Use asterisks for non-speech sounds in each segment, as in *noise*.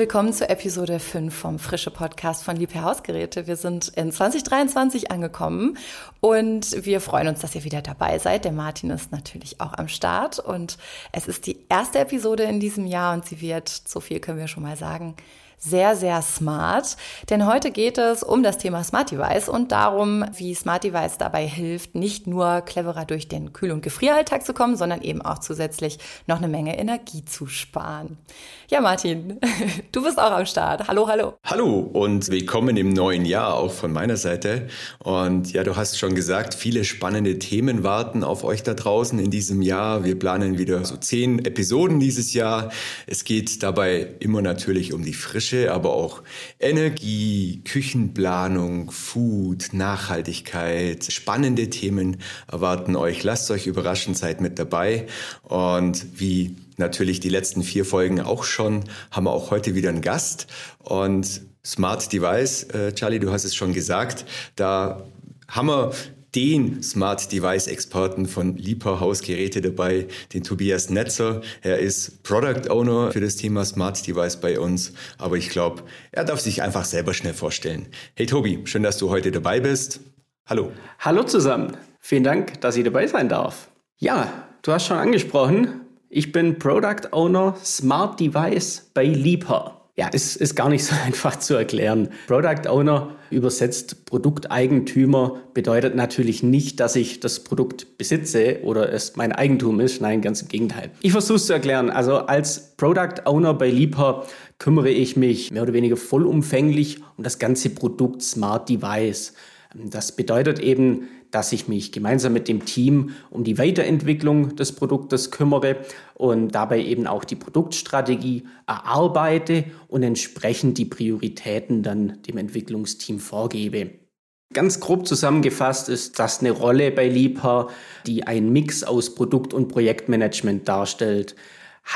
Willkommen zur Episode 5 vom Frische Podcast von Liebherr Hausgeräte. Wir sind in 2023 angekommen und wir freuen uns, dass ihr wieder dabei seid. Der Martin ist natürlich auch am Start und es ist die erste Episode in diesem Jahr und sie wird, so viel können wir schon mal sagen, sehr, sehr smart. Denn heute geht es um das Thema Smart Device und darum, wie Smart Device dabei hilft, nicht nur cleverer durch den Kühl- und Gefrieralltag zu kommen, sondern eben auch zusätzlich noch eine Menge Energie zu sparen. Ja, Martin, *laughs* du bist auch am Start. Hallo, hallo. Hallo und willkommen im neuen Jahr auch von meiner Seite. Und ja, du hast schon gesagt, viele spannende Themen warten auf euch da draußen in diesem Jahr. Wir planen wieder so zehn Episoden dieses Jahr. Es geht dabei immer natürlich um die frische Nische, aber auch Energie, Küchenplanung, Food, Nachhaltigkeit. Spannende Themen erwarten euch. Lasst euch überraschen, seid mit dabei. Und wie natürlich die letzten vier Folgen auch schon, haben wir auch heute wieder einen Gast. Und Smart Device, äh, Charlie, du hast es schon gesagt, da haben wir den Smart Device Experten von Lipa Hausgeräte dabei, den Tobias Netzer. Er ist Product Owner für das Thema Smart Device bei uns, aber ich glaube, er darf sich einfach selber schnell vorstellen. Hey Tobi, schön, dass du heute dabei bist. Hallo. Hallo zusammen. Vielen Dank, dass ich dabei sein darf. Ja, du hast schon angesprochen, ich bin Product Owner Smart Device bei Lipa. Ja, es ist gar nicht so *laughs* einfach zu erklären. Product Owner übersetzt Produkteigentümer bedeutet natürlich nicht, dass ich das Produkt besitze oder es mein Eigentum ist. Nein, ganz im Gegenteil. Ich versuche es zu erklären. Also als Product Owner bei Lipa kümmere ich mich mehr oder weniger vollumfänglich um das ganze Produkt Smart Device. Das bedeutet eben, dass ich mich gemeinsam mit dem Team um die Weiterentwicklung des Produktes kümmere und dabei eben auch die Produktstrategie erarbeite und entsprechend die Prioritäten dann dem Entwicklungsteam vorgebe. Ganz grob zusammengefasst ist das eine Rolle bei Liebherr, die einen Mix aus Produkt- und Projektmanagement darstellt.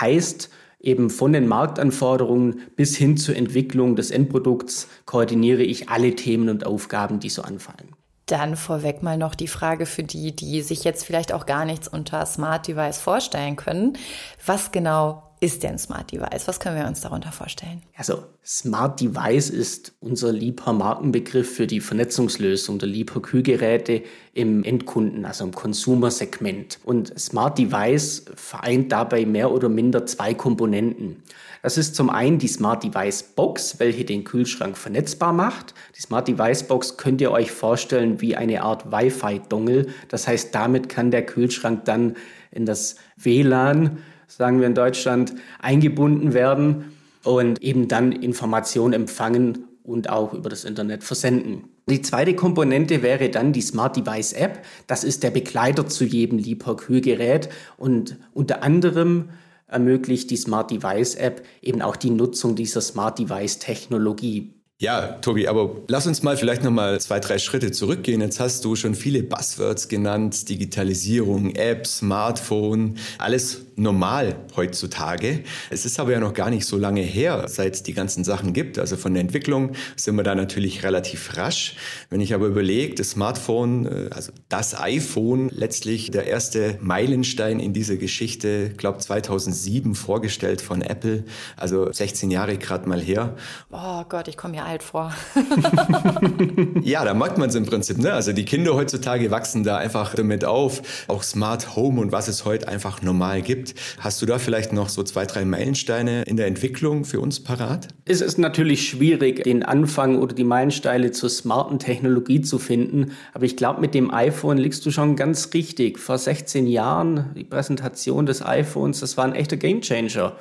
Heißt, eben von den Marktanforderungen bis hin zur Entwicklung des Endprodukts koordiniere ich alle Themen und Aufgaben, die so anfallen. Dann vorweg mal noch die Frage für die, die sich jetzt vielleicht auch gar nichts unter Smart Device vorstellen können. Was genau ist denn Smart Device? Was können wir uns darunter vorstellen? Also Smart Device ist unser Liebherr Markenbegriff für die Vernetzungslösung der Liebherr Kühlgeräte im Endkunden, also im Konsumersegment. Und Smart Device vereint dabei mehr oder minder zwei Komponenten. Das ist zum einen die Smart Device Box, welche den Kühlschrank vernetzbar macht. Die Smart Device Box könnt ihr euch vorstellen wie eine Art Wi-Fi-Dongle. Das heißt, damit kann der Kühlschrank dann in das WLAN, sagen wir in Deutschland, eingebunden werden und eben dann Informationen empfangen und auch über das Internet versenden. Die zweite Komponente wäre dann die Smart Device App. Das ist der Begleiter zu jedem Liebherr Kühlgerät und unter anderem ermöglicht die Smart Device App eben auch die Nutzung dieser Smart Device Technologie. Ja, Tobi, aber lass uns mal vielleicht noch mal zwei, drei Schritte zurückgehen. Jetzt hast du schon viele Buzzwords genannt, Digitalisierung, Apps, Smartphone, alles normal heutzutage. Es ist aber ja noch gar nicht so lange her, seit es die ganzen Sachen gibt. Also von der Entwicklung sind wir da natürlich relativ rasch. Wenn ich aber überlege, das Smartphone, äh, also das iPhone, letztlich der erste Meilenstein in dieser Geschichte, glaube 2007 vorgestellt von Apple, also 16 Jahre gerade mal her. Oh Gott, ich komme mir alt vor. *laughs* *laughs* ja, da mag man es im Prinzip. Ne? Also die Kinder heutzutage wachsen da einfach damit auf. Auch Smart Home und was es heute einfach normal gibt gibt. Hast du da vielleicht noch so zwei, drei Meilensteine in der Entwicklung für uns parat? Es ist natürlich schwierig, den Anfang oder die Meilensteine zur smarten Technologie zu finden. Aber ich glaube, mit dem iPhone liegst du schon ganz richtig. Vor 16 Jahren, die Präsentation des iPhones, das war ein echter Gamechanger.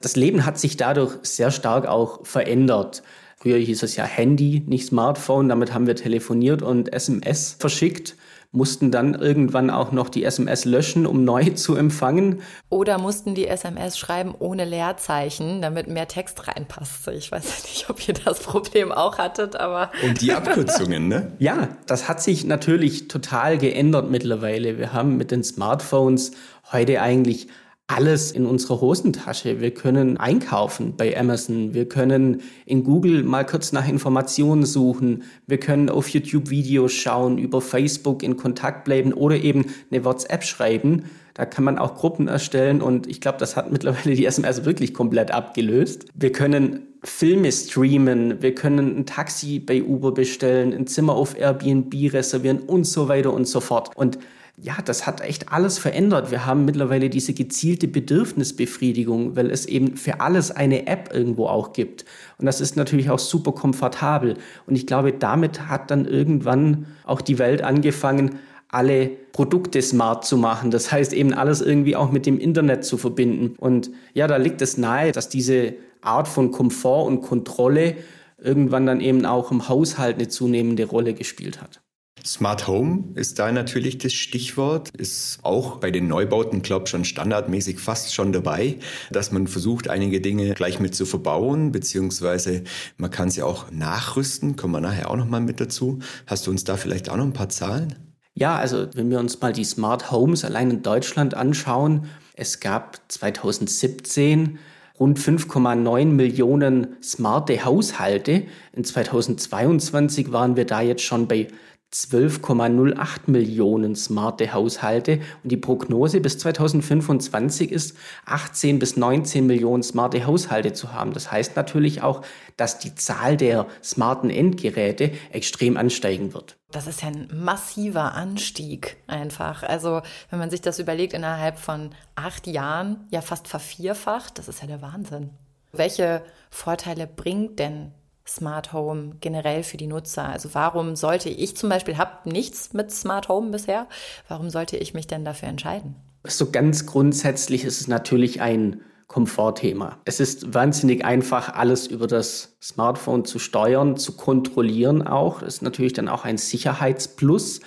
Das Leben hat sich dadurch sehr stark auch verändert. Früher hieß es ja Handy, nicht Smartphone. Damit haben wir telefoniert und SMS verschickt mussten dann irgendwann auch noch die SMS löschen, um neu *laughs* zu empfangen. Oder mussten die SMS schreiben ohne Leerzeichen, damit mehr Text reinpasste. Ich weiß nicht, ob ihr das Problem auch hattet, aber. *laughs* Und die Abkürzungen, ne? ja, das hat sich natürlich total geändert mittlerweile. Wir haben mit den Smartphones heute eigentlich alles in unserer Hosentasche. Wir können einkaufen bei Amazon. Wir können in Google mal kurz nach Informationen suchen. Wir können auf YouTube Videos schauen, über Facebook in Kontakt bleiben oder eben eine WhatsApp schreiben. Da kann man auch Gruppen erstellen und ich glaube, das hat *laughs* mittlerweile die SMS wirklich komplett abgelöst. Wir können Filme streamen, wir können ein Taxi bei Uber bestellen, ein Zimmer auf Airbnb reservieren und so weiter und so fort. Und ja, das hat echt alles verändert. Wir haben mittlerweile diese gezielte Bedürfnisbefriedigung, weil es eben für alles eine App irgendwo auch gibt. Und das ist natürlich auch super komfortabel. Und ich glaube, damit hat dann irgendwann auch die Welt angefangen, alle Produkte smart zu machen. Das heißt eben alles irgendwie auch mit dem Internet zu verbinden. Und ja, da liegt es nahe, dass diese Art von Komfort und Kontrolle irgendwann dann eben auch im Haushalt eine zunehmende Rolle gespielt hat. Smart Home ist da natürlich das Stichwort, ist auch bei den Neubauten, glaube ich, schon standardmäßig fast schon dabei, dass man versucht, einige Dinge gleich mit zu verbauen, beziehungsweise man kann sie auch nachrüsten, kommen wir nachher auch nochmal mit dazu. Hast du uns da vielleicht auch noch ein paar Zahlen? Ja, also wenn wir uns mal die Smart Homes allein in Deutschland anschauen, es gab 2017 rund 5,9 Millionen smarte Haushalte. In 2022 waren wir da jetzt schon bei 12,08 Millionen smarte Haushalte und die Prognose bis 2025 ist, 18 bis 19 Millionen smarte Haushalte zu haben. Das heißt natürlich auch, dass die Zahl der smarten Endgeräte extrem ansteigen wird. Das ist ja ein massiver Anstieg einfach. Also wenn man sich das überlegt, innerhalb von acht Jahren ja fast vervierfacht, das ist ja der Wahnsinn. Welche Vorteile bringt denn Smart Home generell für die Nutzer? Also warum sollte ich zum Beispiel, habe nichts mit Smart Home bisher, warum sollte ich mich denn dafür entscheiden? So ganz grundsätzlich ist es natürlich ein Komfortthema. Es ist wahnsinnig einfach, alles über das Smartphone zu steuern, zu kontrollieren auch. Das ist natürlich dann auch ein Sicherheitsplus.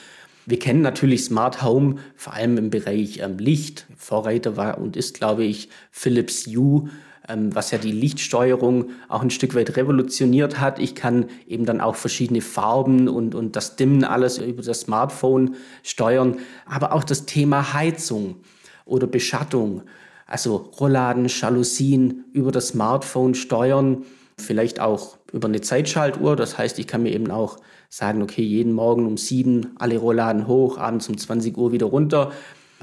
Wir kennen natürlich Smart Home, vor allem im Bereich ähm, Licht. Vorreiter war und ist, glaube ich, Philips Hue ähm, was ja die Lichtsteuerung auch ein Stück weit revolutioniert hat. Ich kann eben dann auch verschiedene Farben und, und das Dimmen alles über das Smartphone steuern. Aber auch das Thema Heizung oder Beschattung, also Rollladen, Jalousien über das Smartphone steuern, vielleicht auch über eine Zeitschaltuhr. Das heißt, ich kann mir eben auch sagen, okay, jeden Morgen um sieben alle Rollladen hoch, abends um 20 Uhr wieder runter.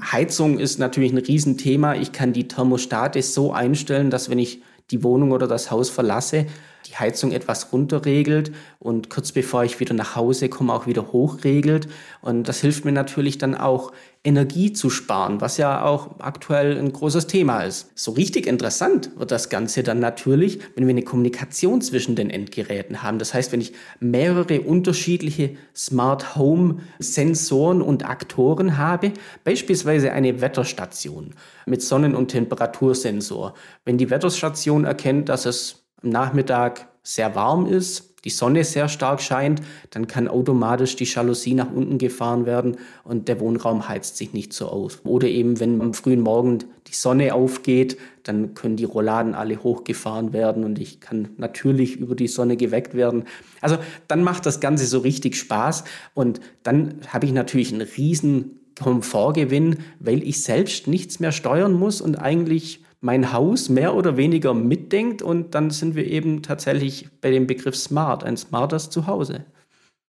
Heizung ist natürlich ein Riesenthema. Ich kann die Thermostate so einstellen, dass wenn ich die Wohnung oder das Haus verlasse, die Heizung etwas runterregelt und kurz bevor ich wieder nach Hause komme, auch wieder hochregelt. Und das hilft mir natürlich dann auch, Energie zu sparen, was ja auch aktuell ein großes Thema ist. So richtig interessant wird das Ganze dann natürlich, wenn wir eine Kommunikation zwischen den Endgeräten haben. Das heißt, wenn ich mehrere unterschiedliche Smart Home Sensoren und Aktoren habe, beispielsweise eine Wetterstation mit Sonnen- und Temperatursensor. Wenn die Wetterstation erkennt, dass es am Nachmittag sehr warm ist, die Sonne sehr stark scheint, dann kann automatisch die Jalousie nach unten gefahren werden und der Wohnraum heizt sich nicht so aus. Oder eben, wenn am frühen Morgen die Sonne aufgeht, dann können die Rolladen alle hochgefahren werden und ich kann natürlich über die Sonne geweckt werden. Also dann macht das Ganze so richtig Spaß und dann habe ich natürlich einen riesen Komfortgewinn, weil ich selbst nichts mehr steuern muss und eigentlich mein Haus mehr oder weniger mitdenkt und dann sind wir eben tatsächlich bei dem Begriff Smart, ein smartes Zuhause.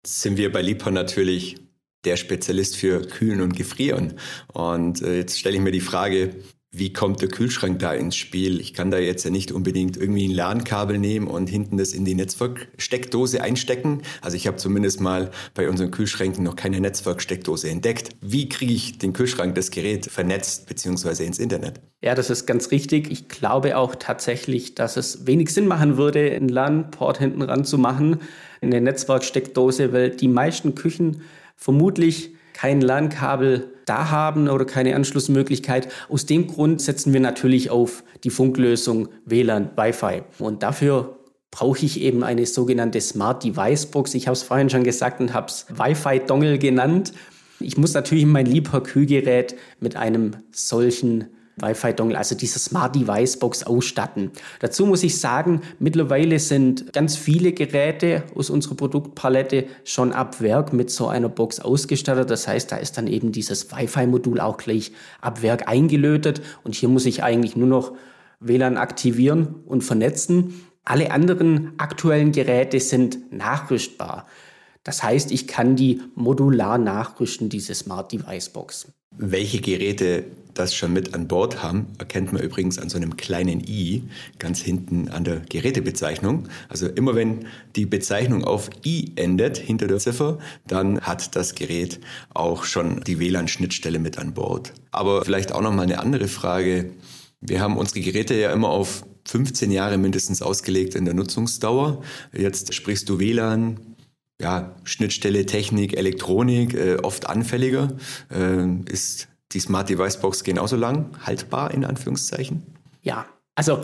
Sind wir bei Liebherr natürlich der Spezialist für Kühlen und Gefrieren. Und äh, jetzt stelle ich mir die Frage, wie kommt der Kühlschrank da ins Spiel? Ich kann da jetzt ja nicht unbedingt irgendwie ein LAN-Kabel nehmen und hinten das in die Netzwerksteckdose einstecken. Also ich habe zumindest mal bei unseren Kühlschränken noch keine Netzwerksteckdose entdeckt. Wie kriege ich den Kühlschrank, das Gerät vernetzt bzw. ins Internet? Ja, das ist ganz richtig. Ich glaube auch tatsächlich, dass es wenig Sinn machen würde, einen LAN-Port hinten ran zu machen, eine Netzwerksteckdose, weil die meisten Küchen vermutlich kein LAN-Kabel da haben oder keine Anschlussmöglichkeit. Aus dem Grund setzen wir natürlich auf die Funklösung WLAN, Wi-Fi. Und dafür brauche ich eben eine sogenannte Smart Device Box. Ich habe es vorhin schon gesagt und habe es Wi-Fi-Dongle genannt. Ich muss natürlich mein Liebherr-Kühlgerät mit einem solchen Wi-Fi-Dongle, also diese Smart Device Box ausstatten. Dazu muss ich sagen, mittlerweile sind ganz viele Geräte aus unserer Produktpalette schon ab Werk mit so einer Box ausgestattet. Das heißt, da ist dann eben dieses Wi-Fi-Modul auch gleich ab Werk eingelötet und hier muss ich eigentlich nur noch WLAN aktivieren und vernetzen. Alle anderen aktuellen Geräte sind nachrüstbar. Das heißt, ich kann die modular nachrüsten, diese Smart Device Box. Welche Geräte das schon mit an Bord haben, erkennt man übrigens an so einem kleinen i ganz hinten an der Gerätebezeichnung. Also immer wenn die Bezeichnung auf i endet hinter der Ziffer, dann hat das Gerät auch schon die WLAN-Schnittstelle mit an Bord. Aber vielleicht auch noch mal eine andere Frage. Wir haben unsere Geräte ja immer auf 15 Jahre mindestens ausgelegt in der Nutzungsdauer. Jetzt sprichst du WLAN, ja, Schnittstelle, Technik, Elektronik, äh, oft anfälliger. Äh, ist die Smart Device Box genauso lang haltbar in Anführungszeichen? Ja, also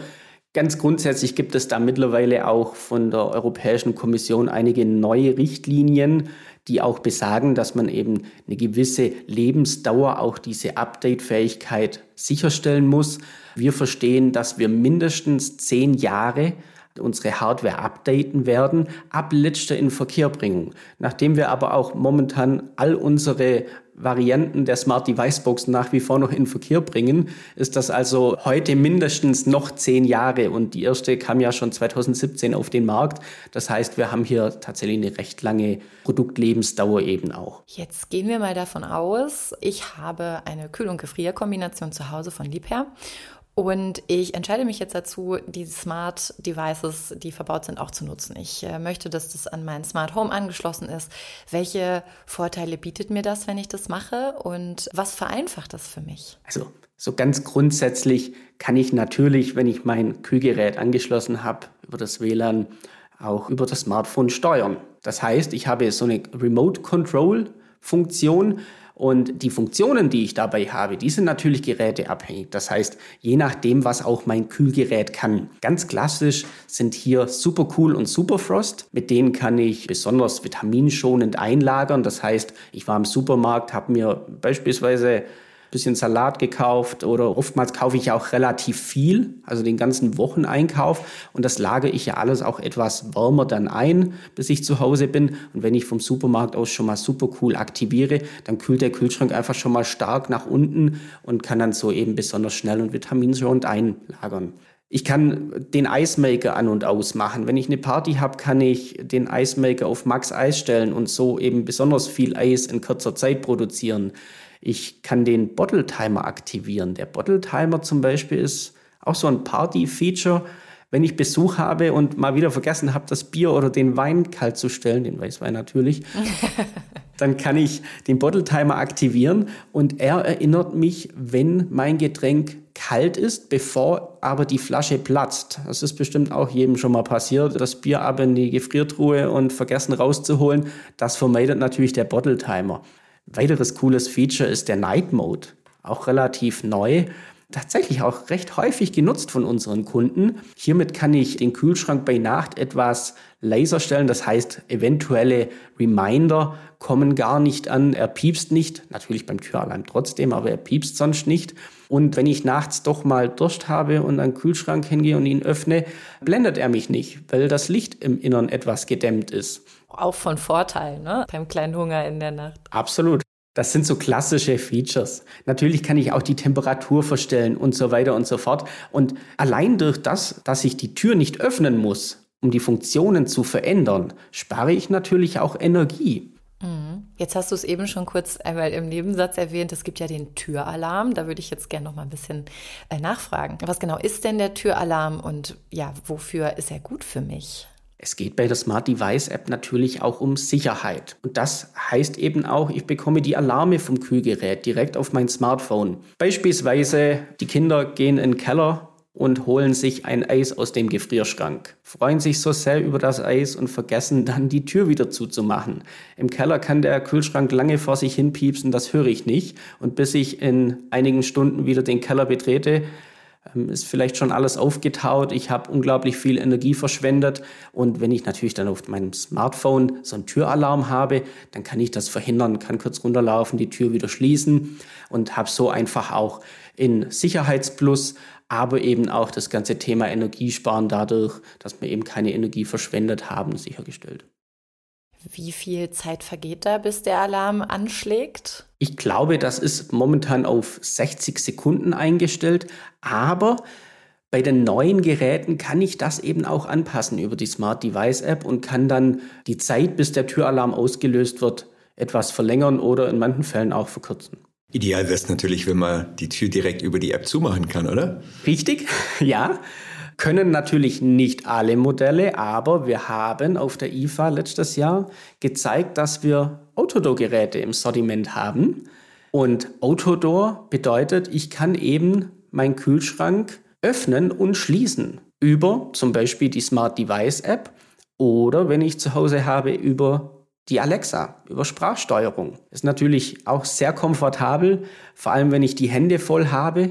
ganz grundsätzlich gibt es da mittlerweile auch von der Europäischen Kommission einige neue Richtlinien, die auch besagen, dass man eben eine gewisse Lebensdauer, auch diese Update-Fähigkeit sicherstellen muss. Wir verstehen, dass wir mindestens zehn Jahre unsere Hardware updaten werden, ab letzter Inverkehrbringung. Nachdem wir aber auch momentan all unsere Varianten der Smart Device Box nach wie vor noch in Verkehr bringen, ist das also heute mindestens noch zehn Jahre und die erste kam ja schon 2017 auf den Markt. Das heißt, wir haben hier tatsächlich eine recht lange Produktlebensdauer eben auch. Jetzt gehen wir mal davon aus, ich habe eine Kühl- und Gefrierkombination zu Hause von Liebherr und ich entscheide mich jetzt dazu, die Smart Devices, die verbaut sind, auch zu nutzen. Ich äh, möchte, dass das an mein Smart Home angeschlossen ist. Welche Vorteile bietet mir das, wenn ich das mache? Und was vereinfacht das für mich? Also, so ganz grundsätzlich kann ich natürlich, wenn ich mein Kühlgerät angeschlossen habe, über das WLAN auch über das Smartphone steuern. Das heißt, ich habe so eine Remote Control Funktion, und die Funktionen, die ich dabei habe, die sind natürlich geräteabhängig. Das heißt, je nachdem, was auch mein Kühlgerät kann. Ganz klassisch sind hier Supercool und Superfrost. Mit denen kann ich besonders vitaminschonend einlagern. Das heißt, ich war im Supermarkt, habe mir beispielsweise bisschen Salat gekauft oder oftmals kaufe ich auch relativ viel, also den ganzen Wocheneinkauf und das lagere ich ja alles auch etwas wärmer dann ein, bis ich zu Hause bin und wenn ich vom Supermarkt aus schon mal super cool aktiviere, dann kühlt der Kühlschrank einfach schon mal stark nach unten und kann dann so eben besonders schnell und vitaminschonend einlagern. Ich kann den Eismaker an und aus machen. Wenn ich eine Party habe, kann ich den Eismaker auf Max Eis stellen und so eben besonders viel Eis in kurzer Zeit produzieren. Ich kann den Bottle Timer aktivieren. Der Bottle Timer zum Beispiel ist auch so ein Party-Feature. Wenn ich Besuch habe und mal wieder vergessen habe, das Bier oder den Wein kalt zu stellen, den Weißwein natürlich, *laughs* dann kann ich den Bottle Timer aktivieren und er erinnert mich, wenn mein Getränk kalt ist, bevor aber die Flasche platzt. Das ist bestimmt auch jedem schon mal passiert. Das Bier ab in die Gefriertruhe und vergessen rauszuholen. Das vermeidet natürlich der Bottle Timer. Weiteres cooles Feature ist der Night Mode, auch relativ neu. Tatsächlich auch recht häufig genutzt von unseren Kunden. Hiermit kann ich den Kühlschrank bei Nacht etwas leiser stellen. Das heißt, eventuelle Reminder kommen gar nicht an. Er piepst nicht. Natürlich beim Türalarm trotzdem, aber er piepst sonst nicht. Und wenn ich nachts doch mal Durst habe und an den Kühlschrank hingehe und ihn öffne, blendet er mich nicht, weil das Licht im Innern etwas gedämmt ist. Auch von Vorteil, ne? Beim kleinen Hunger in der Nacht. Absolut. Das sind so klassische Features. Natürlich kann ich auch die Temperatur verstellen und so weiter und so fort. Und allein durch das, dass ich die Tür nicht öffnen muss, um die Funktionen zu verändern, spare ich natürlich auch Energie. Mhm. Jetzt hast du es eben schon kurz einmal im Nebensatz erwähnt, es gibt ja den Türalarm. Da würde ich jetzt gerne noch mal ein bisschen äh, nachfragen. Was genau ist denn der Türalarm und ja, wofür ist er gut für mich? Es geht bei der Smart Device App natürlich auch um Sicherheit. Und das heißt eben auch, ich bekomme die Alarme vom Kühlgerät direkt auf mein Smartphone. Beispielsweise, die Kinder gehen in den Keller und holen sich ein Eis aus dem Gefrierschrank, freuen sich so sehr über das Eis und vergessen dann die Tür wieder zuzumachen. Im Keller kann der Kühlschrank lange vor sich hin piepsen, das höre ich nicht. Und bis ich in einigen Stunden wieder den Keller betrete, ist vielleicht schon alles aufgetaut. Ich habe unglaublich viel Energie verschwendet. Und wenn ich natürlich dann auf meinem Smartphone so einen Türalarm habe, dann kann ich das verhindern, kann kurz runterlaufen, die Tür wieder schließen und habe so einfach auch in Sicherheitsplus aber eben auch das ganze Thema Energiesparen dadurch, dass wir eben keine Energie verschwendet haben, sichergestellt. Wie viel Zeit vergeht da, bis der Alarm anschlägt? Ich glaube, das ist momentan auf 60 Sekunden eingestellt, aber Bei den neuen Geräten kann ich das eben auch anpassen über die Smart Device App und kann dann die Zeit, bis der Türalarm ausgelöst wird, etwas verlängern oder in manchen Fällen auch verkürzen. Ideal wäre es natürlich, wenn man die Tür direkt über die App zumachen kann, oder? Richtig, *laughs* ja. Können natürlich nicht alle Modelle, aber wir haben auf der IFA letztes Jahr gezeigt, dass wir Autodoor-Geräte im Sortiment haben. Und Autodoor bedeutet, ich kann eben meinen Kühlschrank öffnen und schließen über zum Beispiel die Smart Device App oder wenn ich zu Hause habe über die Alexa, über Sprachsteuerung. Ist natürlich auch sehr komfortabel, vor allem wenn ich die Hände voll habe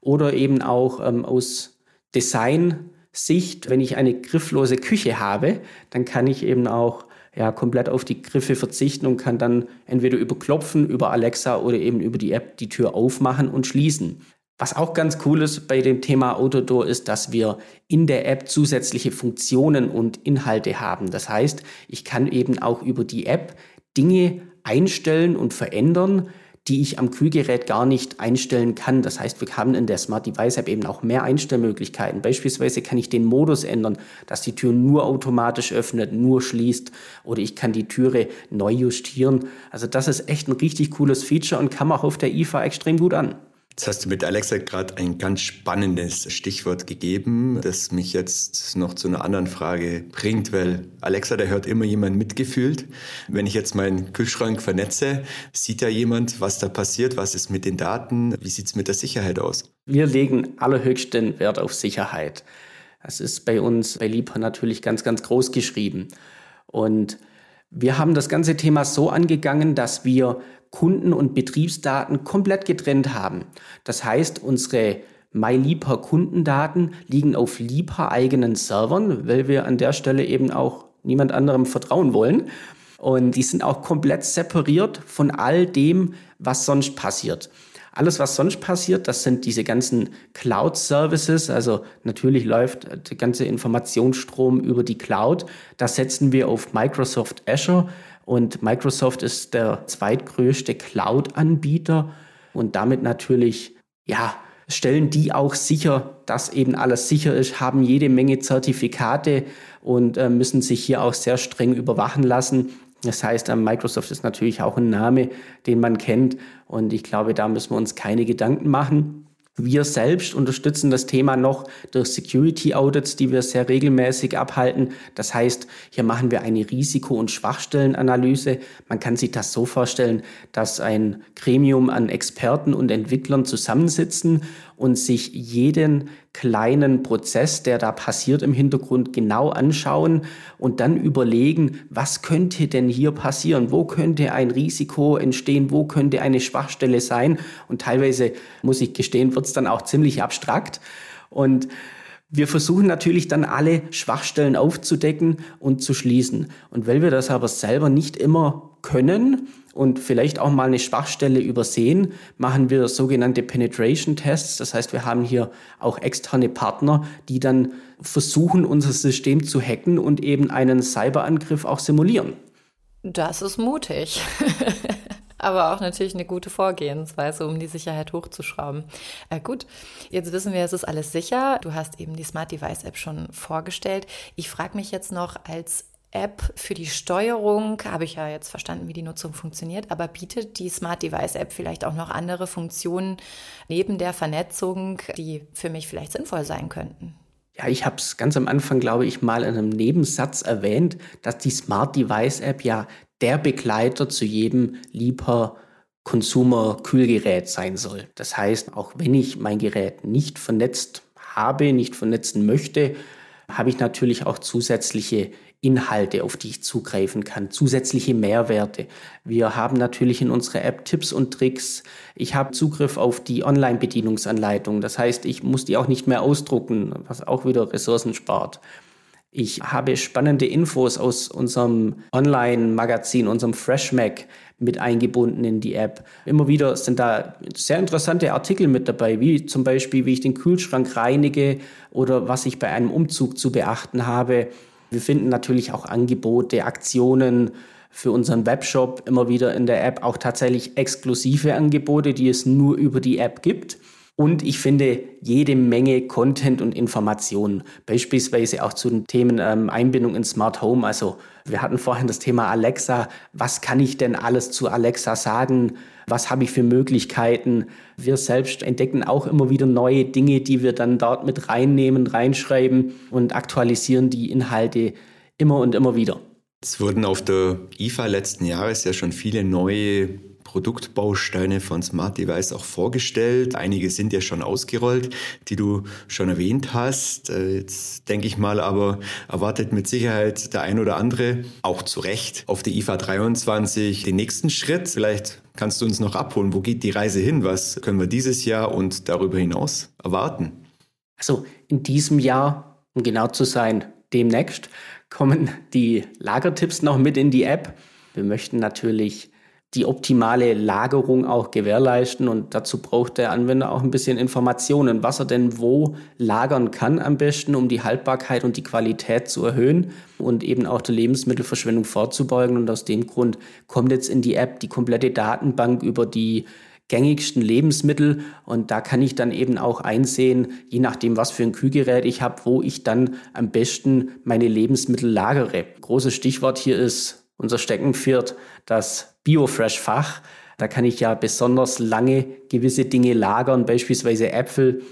oder eben auch ähm, aus Design-Sicht, wenn ich eine grifflose Küche habe, dann kann ich eben auch ja, komplett auf die Griffe verzichten und kann dann entweder über Klopfen, über Alexa oder eben über die App die Tür aufmachen und schließen. Was auch ganz cool ist bei dem Thema Autodoor ist, dass wir in der App zusätzliche Funktionen und Inhalte haben. Das heißt, ich kann eben auch über die App Dinge einstellen und verändern, die ich am Kühlgerät gar nicht einstellen kann. Das heißt, wir haben in der Smart Device App eben auch mehr Einstellmöglichkeiten. Beispielsweise kann ich den Modus ändern, dass die Tür nur automatisch öffnet, nur schließt oder ich kann die Türe neu justieren. Also das ist echt ein richtig cooles Feature und kam auch auf der IFA extrem gut an. Jetzt hast du mit Alexa gerade ein ganz spannendes Stichwort gegeben, das mich jetzt noch zu einer anderen Frage bringt, weil Alexa, da hört immer jemand mitgefühlt. Wenn ich jetzt meinen Kühlschrank vernetze, sieht da jemand, was da passiert, was ist mit den Daten, wie sieht es mit der Sicherheit aus? Wir legen allerhöchsten Wert auf Sicherheit. Das ist bei uns bei Liebherr natürlich ganz, ganz groß geschrieben. Und wir haben das ganze Thema so angegangen, dass wir Kunden- und Betriebsdaten komplett getrennt haben. Das heißt, unsere MyLeaper Kundendaten liegen auf Leaper eigenen Servern, weil wir an der Stelle eben auch niemand anderem vertrauen wollen. Und die sind auch komplett separiert von all dem, was sonst passiert. Alles, was sonst passiert, das sind diese ganzen Cloud-Services. Also natürlich läuft der ganze Informationsstrom über die Cloud. Das setzen wir auf Microsoft Azure. Und Microsoft ist der zweitgrößte Cloud-Anbieter und damit natürlich, ja, stellen die auch sicher, dass eben alles sicher ist, haben jede Menge Zertifikate und äh, müssen sich hier auch sehr streng überwachen lassen. Das heißt, äh, Microsoft ist natürlich auch ein Name, den man kennt und ich glaube, da müssen wir uns keine Gedanken machen. Wir selbst unterstützen das Thema noch durch Security Audits, die wir sehr regelmäßig abhalten. Das heißt, hier machen wir eine Risiko- und Schwachstellenanalyse. Man kann sich das so vorstellen, dass ein Gremium an Experten und Entwicklern zusammensitzen und sich jeden kleinen Prozess, der da passiert im Hintergrund, genau anschauen und dann überlegen, was könnte denn hier passieren? Wo könnte ein Risiko entstehen? Wo könnte eine Schwachstelle sein? Und teilweise, muss ich gestehen, wird es dann auch ziemlich abstrakt. Und wir versuchen natürlich dann alle Schwachstellen aufzudecken und zu schließen. Und weil wir das aber selber nicht immer können, und vielleicht auch mal eine Schwachstelle übersehen, machen wir sogenannte Penetration Tests. Das heißt, wir haben hier auch externe Partner, die dann versuchen, unser System zu hacken und eben einen Cyberangriff auch simulieren. Das ist mutig. *laughs* aber auch natürlich eine gute Vorgehensweise, um die Sicherheit hochzuschrauben. Äh, gut, jetzt wissen wir, es ist alles sicher. Du hast eben die Smart Device App schon vorgestellt. Ich frage mich jetzt noch als App für die Steuerung, habe ich ja jetzt verstanden, wie die Nutzung funktioniert, aber bietet die Smart Device App vielleicht auch noch andere Funktionen neben der Vernetzung, die für mich vielleicht sinnvoll sein könnten? Ja, ich habe es ganz am Anfang, glaube ich, mal in einem Nebensatz erwähnt, dass die Smart Device App ja der Begleiter zu jedem Lieber Consumer-Kühlgerät sein soll. Das heißt, auch wenn ich mein Gerät nicht vernetzt habe, nicht vernetzen möchte, habe ich natürlich auch zusätzliche Inhalte, auf die ich zugreifen kann, zusätzliche Mehrwerte. Wir haben natürlich in unserer App Tipps und Tricks. Ich habe Zugriff auf die Online-Bedienungsanleitung. Das heißt, ich muss die auch nicht mehr ausdrucken, was auch wieder Ressourcen spart. Ich habe spannende Infos aus unserem Online-Magazin, unserem FreshMac mit eingebunden in die App. Immer wieder sind da sehr interessante Artikel mit dabei, wie zum Beispiel, wie ich den Kühlschrank reinige oder was ich bei einem Umzug zu beachten habe. Wir finden natürlich auch Angebote, Aktionen für unseren Webshop immer wieder in der App, auch tatsächlich exklusive Angebote, die es nur über die App gibt. Und ich finde jede Menge Content und Informationen, beispielsweise auch zu den Themen ähm, Einbindung in Smart Home. Also wir hatten vorhin das Thema Alexa. Was kann ich denn alles zu Alexa sagen? Was habe ich für Möglichkeiten? Wir selbst entdecken auch immer wieder neue Dinge, die wir dann dort mit reinnehmen, reinschreiben und aktualisieren die Inhalte immer und immer wieder. Es wurden auf der IFA letzten Jahres ja schon viele neue Produktbausteine von Smart Device auch vorgestellt. Einige sind ja schon ausgerollt, die du schon erwähnt hast. Äh, jetzt denke ich mal, aber erwartet mit Sicherheit der ein oder andere, auch zu Recht, auf die IFA 23 den nächsten Schritt. Vielleicht kannst du uns noch abholen. Wo geht die Reise hin? Was können wir dieses Jahr und darüber hinaus erwarten? Also in diesem Jahr, um genau zu sein, demnächst kommen die Lagertipps noch mit in die App. Wir möchten natürlich die optimale Lagerung auch gewährleisten. Und dazu braucht der Anwender auch ein bisschen Informationen, was er denn wo lagern kann am besten, um die Haltbarkeit und die Qualität zu erhöhen und eben auch der Lebensmittelverschwendung vorzubeugen. Und aus dem Grund kommt jetzt in die App die komplette Datenbank über die gängigsten Lebensmittel und da kann ich dann eben auch einsehen, je nachdem, was für ein Kühlgerät ich habe, wo ich dann am besten meine Lebensmittel lagere. Großes Stichwort hier ist unser Steckenpferd, das Biofresh-Fach. Da kann ich ja besonders lange gewisse Dinge lagern, beispielsweise Äpfel.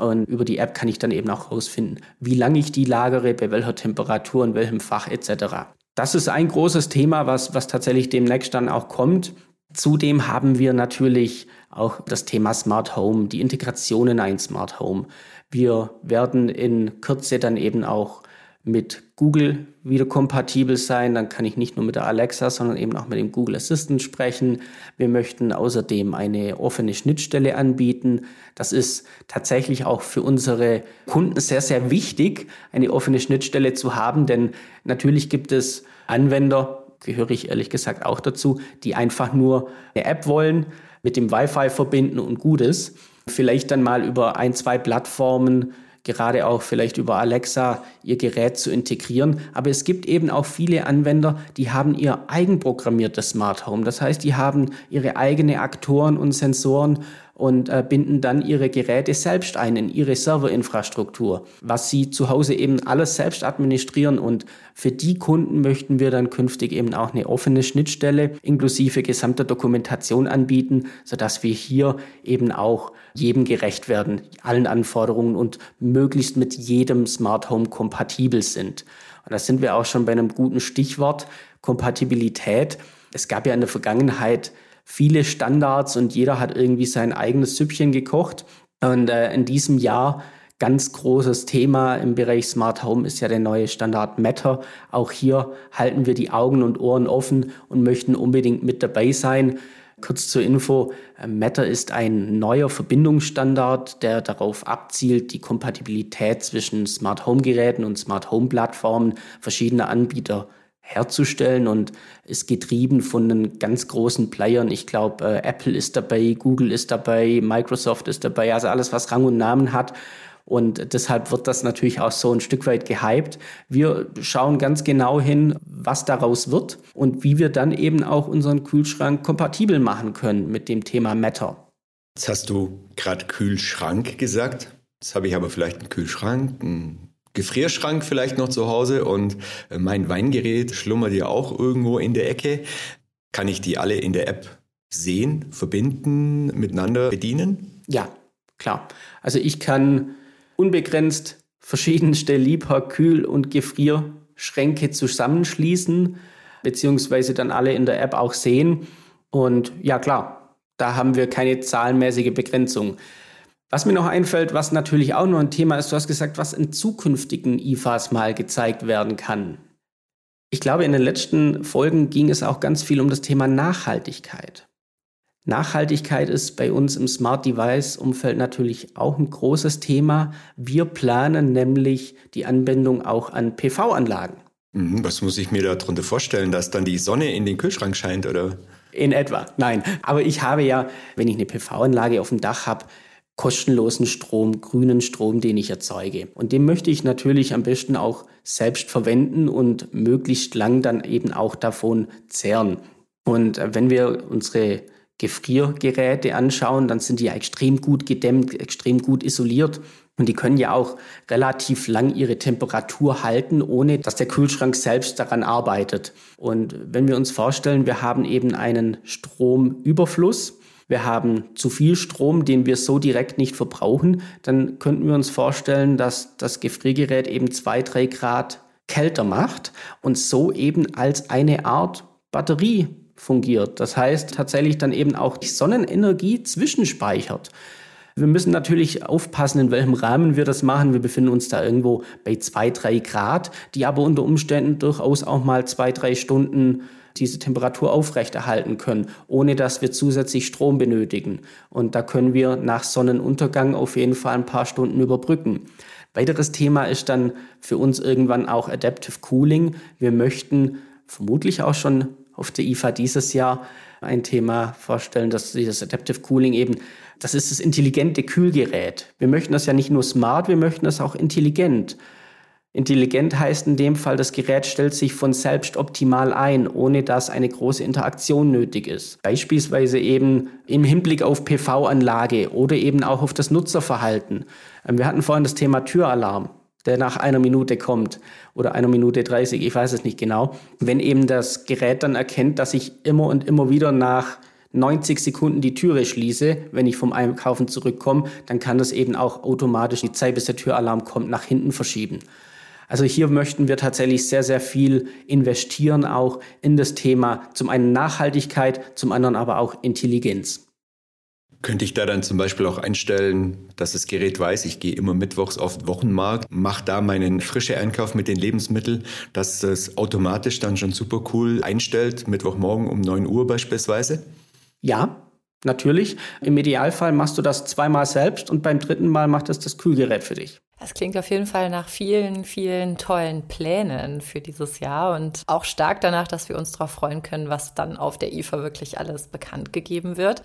Und über die App kann ich dann eben auch herausfinden, wie lange ich die lagere, bei welcher Temperatur, in welchem Fach etc. Das ist ein großes Thema, was, was tatsächlich demnächst dann auch kommt. Zudem haben wir natürlich auch das Thema Smart Home, die Integration in ein Smart Home. Wir werden in Kürze dann eben auch mit Google wieder kompatibel sein. Dann kann ich nicht nur mit der Alexa, sondern eben auch mit dem Google Assistant sprechen. Wir möchten außerdem eine offene Schnittstelle anbieten. Das ist tatsächlich auch für unsere Kunden sehr, sehr wichtig, eine offene Schnittstelle zu haben, denn natürlich gibt es Anwender, gehöre ich ehrlich gesagt auch dazu, die einfach nur eine App wollen, mit dem Wi-Fi verbinden und gut ist. Vielleicht dann mal über ein, zwei Plattformen gerade auch vielleicht über Alexa ihr Gerät zu integrieren. Aber es gibt eben auch viele Anwender, die haben ihr eigenprogrammiertes Smart Home. Das heißt, die haben ihre eigene Aktoren und Sensoren und äh, binden dann ihre Geräte selbst ein in ihre Serverinfrastruktur, was sie zu Hause eben alles selbst administrieren. Und für die Kunden möchten wir dann künftig eben auch eine offene Schnittstelle inklusive gesamter Dokumentation anbieten, sodass wir hier eben auch jedem gerecht werden, allen Anforderungen und möglichst mit jedem Smart Home kompatibel sind. Und da sind wir auch schon bei einem guten Stichwort, Kompatibilität. Es gab ja in der Vergangenheit viele Standards und jeder hat irgendwie sein eigenes Süppchen gekocht. Und äh, in diesem Jahr ganz großes Thema im Bereich Smart Home ist ja der neue Standard Matter. Auch hier halten wir die Augen und Ohren offen und möchten unbedingt mit dabei sein. Kurz zur Info, äh, Matter ist ein neuer Verbindungsstandard, der darauf abzielt, die Kompatibilität zwischen Smart Home Geräten und Smart Home Plattformen verschiedener Anbieter herzustellen und ist getrieben von den ganz großen Playern. Ich glaube, äh, Apple ist dabei, Google ist dabei, Microsoft ist dabei, also alles, was Rang und Namen hat. Und deshalb wird das natürlich auch so ein Stück weit gehypt. Wir schauen ganz genau hin, was daraus wird und wie wir dann eben auch unseren Kühlschrank kompatibel machen können mit dem Thema Matter. Jetzt hast du gerade Kühlschrank gesagt. Jetzt habe ich aber vielleicht einen Kühlschrank, einen Gefrierschrank vielleicht noch zu Hause und äh, mein Weingerät schlummert ja auch irgendwo in der Ecke. Kann ich die alle in der App sehen, verbinden, miteinander bedienen? Ja, klar. Also ich kann unbegrenzt verschiedenste Lieber-, Kühl- und Gefrierschränke zusammenschließen, beziehungsweise dann alle in der App auch sehen. Und ja, klar, da haben wir keine zahlenmäßige Begrenzung. Was mir noch einfällt, was natürlich auch noch ein Thema ist, du hast gesagt, was in zukünftigen IFAs mal gezeigt werden kann. Ich glaube, in den letzten Folgen ging es auch ganz viel um das Thema Nachhaltigkeit. Nachhaltigkeit ist bei uns im Smart Device Umfeld natürlich auch ein großes Thema. Wir planen nämlich die Anbindung auch an PV-Anlagen. Mhm, was muss ich mir darunter vorstellen, dass dann die Sonne in den Kühlschrank scheint oder? In etwa, nein. Aber ich habe ja, wenn ich eine PV-Anlage auf dem Dach habe, kostenlosen Strom, grünen Strom, den ich erzeuge. Und den möchte ich natürlich am besten auch selbst verwenden und möglichst lang dann eben auch davon zehren. Und äh, wenn wir unsere Gefriergeräte anschauen, dann sind die ja extrem gut gedämmt, extrem gut isoliert. Und die können ja auch relativ lang ihre Temperatur halten, ohne dass der Kühlschrank selbst daran arbeitet. Und wenn wir uns vorstellen, wir haben eben einen Stromüberfluss, wir haben zu viel Strom, den wir so direkt nicht verbrauchen, dann könnten wir uns vorstellen, dass das Gefriergerät eben zwei, drei Grad kälter macht und so eben als eine Art Batterie fungiert. Das heißt tatsächlich dann eben auch die Sonnenenergie zwischenspeichert. Wir müssen natürlich aufpassen, in welchem Rahmen wir das machen. Wir befinden uns da irgendwo bei zwei, drei Grad, die aber unter Umständen durchaus auch mal zwei, drei Stunden diese Temperatur aufrechterhalten können, ohne dass wir zusätzlich Strom benötigen. Und da können wir nach Sonnenuntergang auf jeden Fall ein paar Stunden überbrücken. Weiteres Thema ist dann für uns irgendwann auch Adaptive Cooling. Wir möchten vermutlich auch schon auf der IFA dieses Jahr ein Thema vorstellen, dass dieses Adaptive Cooling eben, das ist das intelligente Kühlgerät. Wir möchten das ja nicht nur smart, wir möchten das auch intelligent. Intelligent heißt in dem Fall, das Gerät stellt sich von selbst optimal ein, ohne dass eine große Interaktion nötig ist. Beispielsweise eben im Hinblick auf PV-Anlage oder eben auch auf das Nutzerverhalten. Ähm, wir hatten vorhin das Thema Türalarm der nach einer Minute kommt oder einer Minute 30, ich weiß es nicht genau. Wenn eben das Gerät dann erkennt, dass ich immer und immer wieder nach 90 Sekunden die Türe schließe, wenn ich vom Einkaufen zurückkomme, dann kann das eben auch automatisch die Zeit, bis der Türalarm kommt, nach hinten verschieben. Also hier möchten wir tatsächlich sehr, sehr viel investieren, auch in das Thema zum einen Nachhaltigkeit, zum anderen aber auch Intelligenz. Könnte ich da dann zum Beispiel auch einstellen, dass das Gerät weiß, ich gehe immer mittwochs auf den Wochenmarkt, mache da meinen frischen Einkauf mit den Lebensmitteln, dass das automatisch dann schon super cool einstellt, Mittwochmorgen um 9 Uhr beispielsweise? Ja, natürlich. Im Idealfall machst du das zweimal selbst und beim dritten Mal macht es das Kühlgerät für dich. Das klingt auf jeden Fall nach vielen, vielen tollen Plänen für dieses Jahr und auch stark danach, dass wir uns darauf freuen können, was dann auf der IFA wirklich alles bekannt gegeben wird.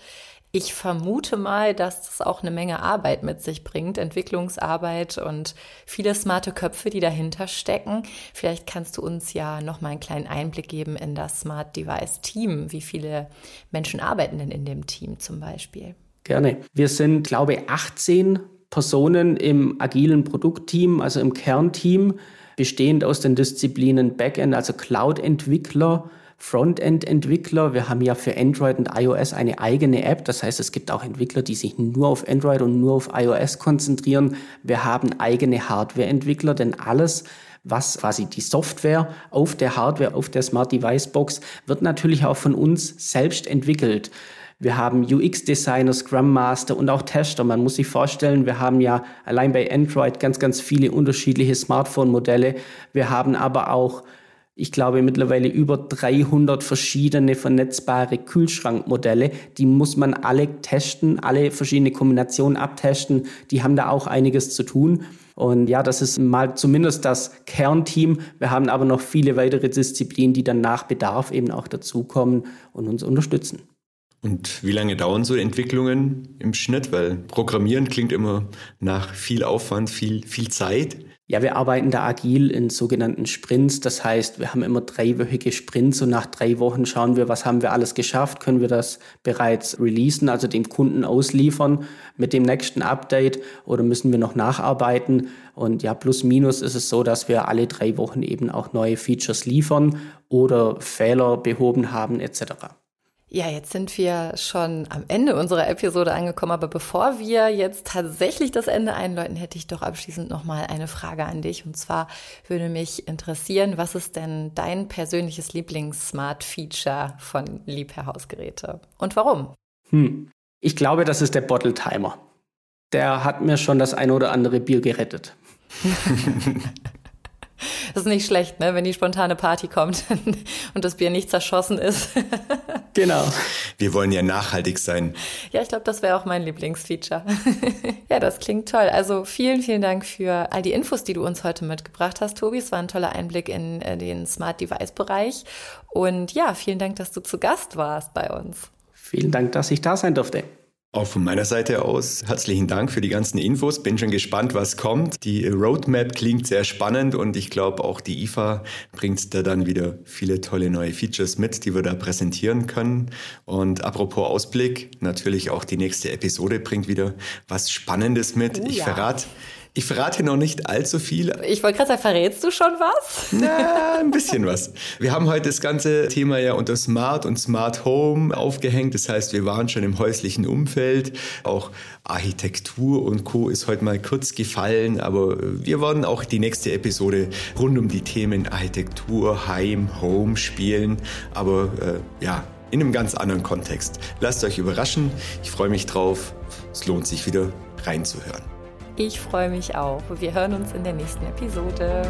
Ich vermute mal, dass das auch eine Menge Arbeit mit sich bringt, Entwicklungsarbeit und viele smarte Köpfe, die dahinter stecken. Vielleicht kannst du uns ja noch mal einen kleinen Einblick geben in das Smart Device Team. Wie viele Menschen arbeiten denn in dem Team zum Beispiel? Gerne. Wir sind, glaube ich, 18 Personen im agilen Produktteam, also im Kernteam, bestehend aus den Disziplinen Backend, also Cloud-Entwickler, Frontend-Entwickler. Wir haben ja für Android und iOS eine eigene App. Das heißt, es gibt auch Entwickler, die sich nur auf Android und nur auf iOS konzentrieren. Wir haben eigene Hardware-Entwickler, denn alles, was quasi die Software auf der Hardware, auf der Smart Device Box, wird natürlich auch von uns selbst entwickelt. Wir haben UX-Designer, Scrum Master und auch Tester. Man muss sich vorstellen, wir haben ja allein bei Android ganz, ganz viele unterschiedliche Smartphone-Modelle. Wir haben aber auch ich glaube, mittlerweile über 300 verschiedene vernetzbare Kühlschrankmodelle. Die muss man alle testen, alle verschiedene Kombinationen abtesten. Die haben da auch einiges zu tun. Und ja, das ist mal zumindest das Kernteam. Wir haben aber noch viele weitere Disziplinen, die dann nach Bedarf eben auch dazukommen und uns unterstützen. Und wie lange dauern so Entwicklungen im Schnitt? Weil Programmieren klingt immer nach viel Aufwand, viel, viel Zeit. Ja, wir arbeiten da agil in sogenannten Sprints. Das heißt, wir haben immer dreiwöchige Sprints und nach drei Wochen schauen wir, was haben wir alles geschafft, können wir das bereits releasen, also dem Kunden ausliefern mit dem nächsten Update oder müssen wir noch nacharbeiten. Und ja, plus minus ist es so, dass wir alle drei Wochen eben auch neue Features liefern oder Fehler behoben haben etc. Ja, jetzt sind wir schon am Ende unserer Episode angekommen, aber bevor wir jetzt tatsächlich das Ende einläuten, hätte ich doch abschließend nochmal eine Frage an dich. Und zwar würde mich interessieren, was ist denn dein persönliches Lieblings-Smart-Feature von Liebherr Hausgeräte und warum? Hm. Ich glaube, das ist der Bottle Timer. Der hat mir schon das eine oder andere Bier gerettet. *laughs* *laughs* Das ist nicht schlecht, ne? wenn die spontane Party kommt *laughs* und das Bier nicht zerschossen ist. *laughs* genau. Wir wollen ja nachhaltig sein. Ja, ich glaube, das wäre auch mein Lieblingsfeature. ja, das klingt toll. Also vielen, vielen Dank für all die Infos, die du uns heute mitgebracht hast, Tobi. Es war ein toller Einblick in äh, den Smart Device Bereich. Und ja, vielen Dank, dass du zu Gast warst bei uns. Vielen Dank, dass ich da sein durfte. Auch von meiner Seite aus herzlichen Dank für die ganzen Infos. Bin schon gespannt, was kommt. Die Roadmap klingt sehr spannend und ich glaube auch die IFA bringt da dann wieder viele tolle neue Features mit, die wir da präsentieren können. Und apropos Ausblick, natürlich auch die nächste Episode bringt wieder was Spannendes mit. Oh, ich ja. verrate ich verrate noch nicht allzu viel. Ich wollte gerade sagen, verrätst du schon was? Na, *laughs* ein bisschen was. Wir haben heute das ganze Thema ja unter Smart und Smart Home aufgehängt. Das heißt, wir waren schon im häuslichen Umfeld. Auch Architektur und Co. ist heute mal kurz gefallen. Aber wir wollen auch die nächste Episode rund um die Themen Architektur, Heim, Home spielen. Aber äh, ja, in einem ganz anderen Kontext. Lasst euch überraschen. Ich freue mich drauf. Es lohnt sich wieder reinzuhören. Ich freue mich auch. Wir hören uns in der nächsten Episode.